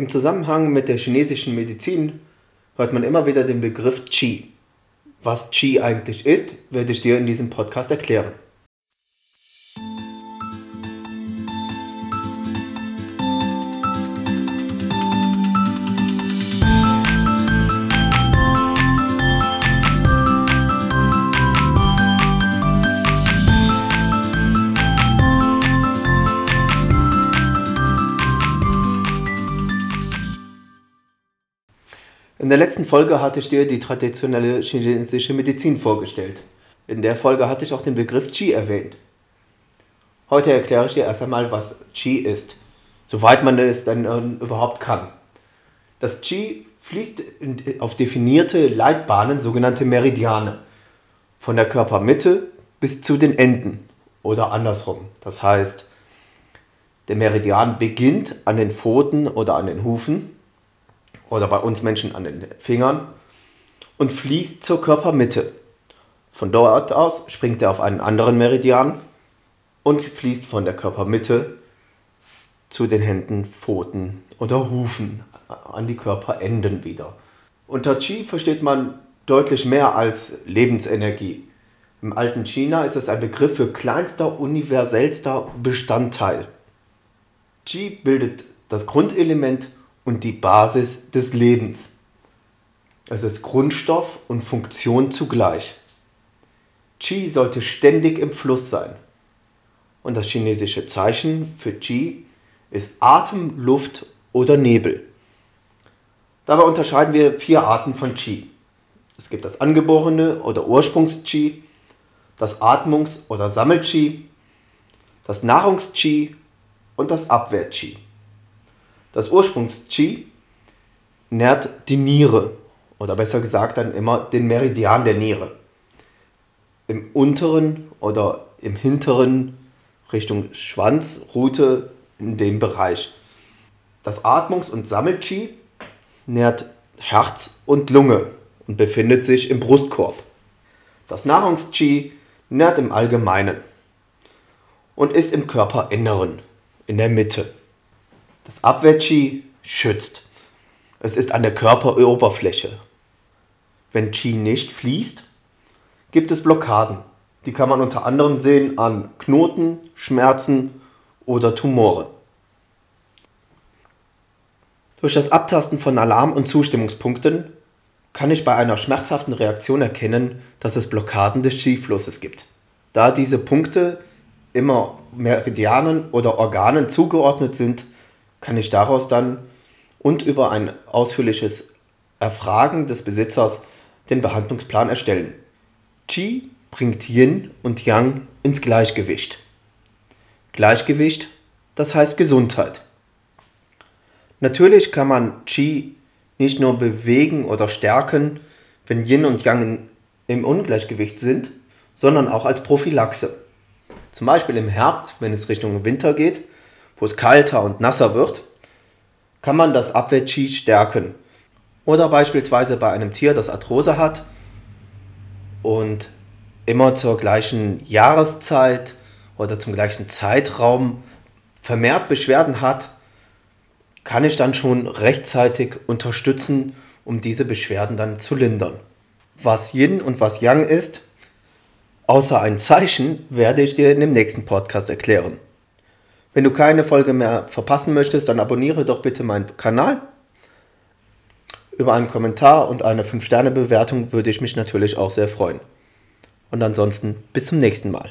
Im Zusammenhang mit der chinesischen Medizin hört man immer wieder den Begriff Qi. Was Qi eigentlich ist, werde ich dir in diesem Podcast erklären. In der letzten Folge hatte ich dir die traditionelle chinesische Medizin vorgestellt. In der Folge hatte ich auch den Begriff Qi erwähnt. Heute erkläre ich dir erst einmal, was Qi ist, soweit man es dann äh, überhaupt kann. Das Qi fließt auf definierte Leitbahnen, sogenannte Meridiane, von der Körpermitte bis zu den Enden oder andersrum. Das heißt, der Meridian beginnt an den Pfoten oder an den Hufen oder bei uns Menschen an den Fingern und fließt zur Körpermitte. Von dort aus springt er auf einen anderen Meridian und fließt von der Körpermitte zu den Händen, Pfoten oder Hufen an die Körperenden wieder. Unter Qi versteht man deutlich mehr als Lebensenergie. Im alten China ist es ein Begriff für kleinster, universellster Bestandteil. Qi bildet das Grundelement und die Basis des Lebens. Es ist Grundstoff und Funktion zugleich. Qi sollte ständig im Fluss sein. Und das chinesische Zeichen für Qi ist Atem, Luft oder Nebel. Dabei unterscheiden wir vier Arten von Qi. Es gibt das angeborene oder Ursprungs-Qi, das Atmungs- oder Sammel-Qi, das Nahrungs-Qi und das Abwehr-Qi. Das Ursprungs-Qi nährt die Niere oder besser gesagt dann immer den Meridian der Niere. Im unteren oder im hinteren Richtung Schwanzrute in dem Bereich. Das Atmungs- und Sammel-Qi nährt Herz und Lunge und befindet sich im Brustkorb. Das Nahrungs-Qi nährt im Allgemeinen und ist im Körperinneren, in der Mitte. Das Abwehr-Qi schützt. Es ist an der Körperoberfläche. Wenn Qi nicht fließt, gibt es Blockaden. Die kann man unter anderem sehen an Knoten, Schmerzen oder Tumore. Durch das Abtasten von Alarm- und Zustimmungspunkten kann ich bei einer schmerzhaften Reaktion erkennen, dass es Blockaden des Qi-Flusses gibt. Da diese Punkte immer Meridianen oder Organen zugeordnet sind, kann ich daraus dann und über ein ausführliches Erfragen des Besitzers den Behandlungsplan erstellen. Qi bringt Yin und Yang ins Gleichgewicht. Gleichgewicht, das heißt Gesundheit. Natürlich kann man Qi nicht nur bewegen oder stärken, wenn Yin und Yang im Ungleichgewicht sind, sondern auch als Prophylaxe. Zum Beispiel im Herbst, wenn es Richtung Winter geht, wo es kalter und nasser wird, kann man das Abwehr-Qi stärken. Oder beispielsweise bei einem Tier, das Arthrose hat und immer zur gleichen Jahreszeit oder zum gleichen Zeitraum vermehrt Beschwerden hat, kann ich dann schon rechtzeitig unterstützen, um diese Beschwerden dann zu lindern. Was Yin und was Yang ist, außer ein Zeichen, werde ich dir in dem nächsten Podcast erklären. Wenn du keine Folge mehr verpassen möchtest, dann abonniere doch bitte meinen Kanal. Über einen Kommentar und eine 5-Sterne-Bewertung würde ich mich natürlich auch sehr freuen. Und ansonsten bis zum nächsten Mal.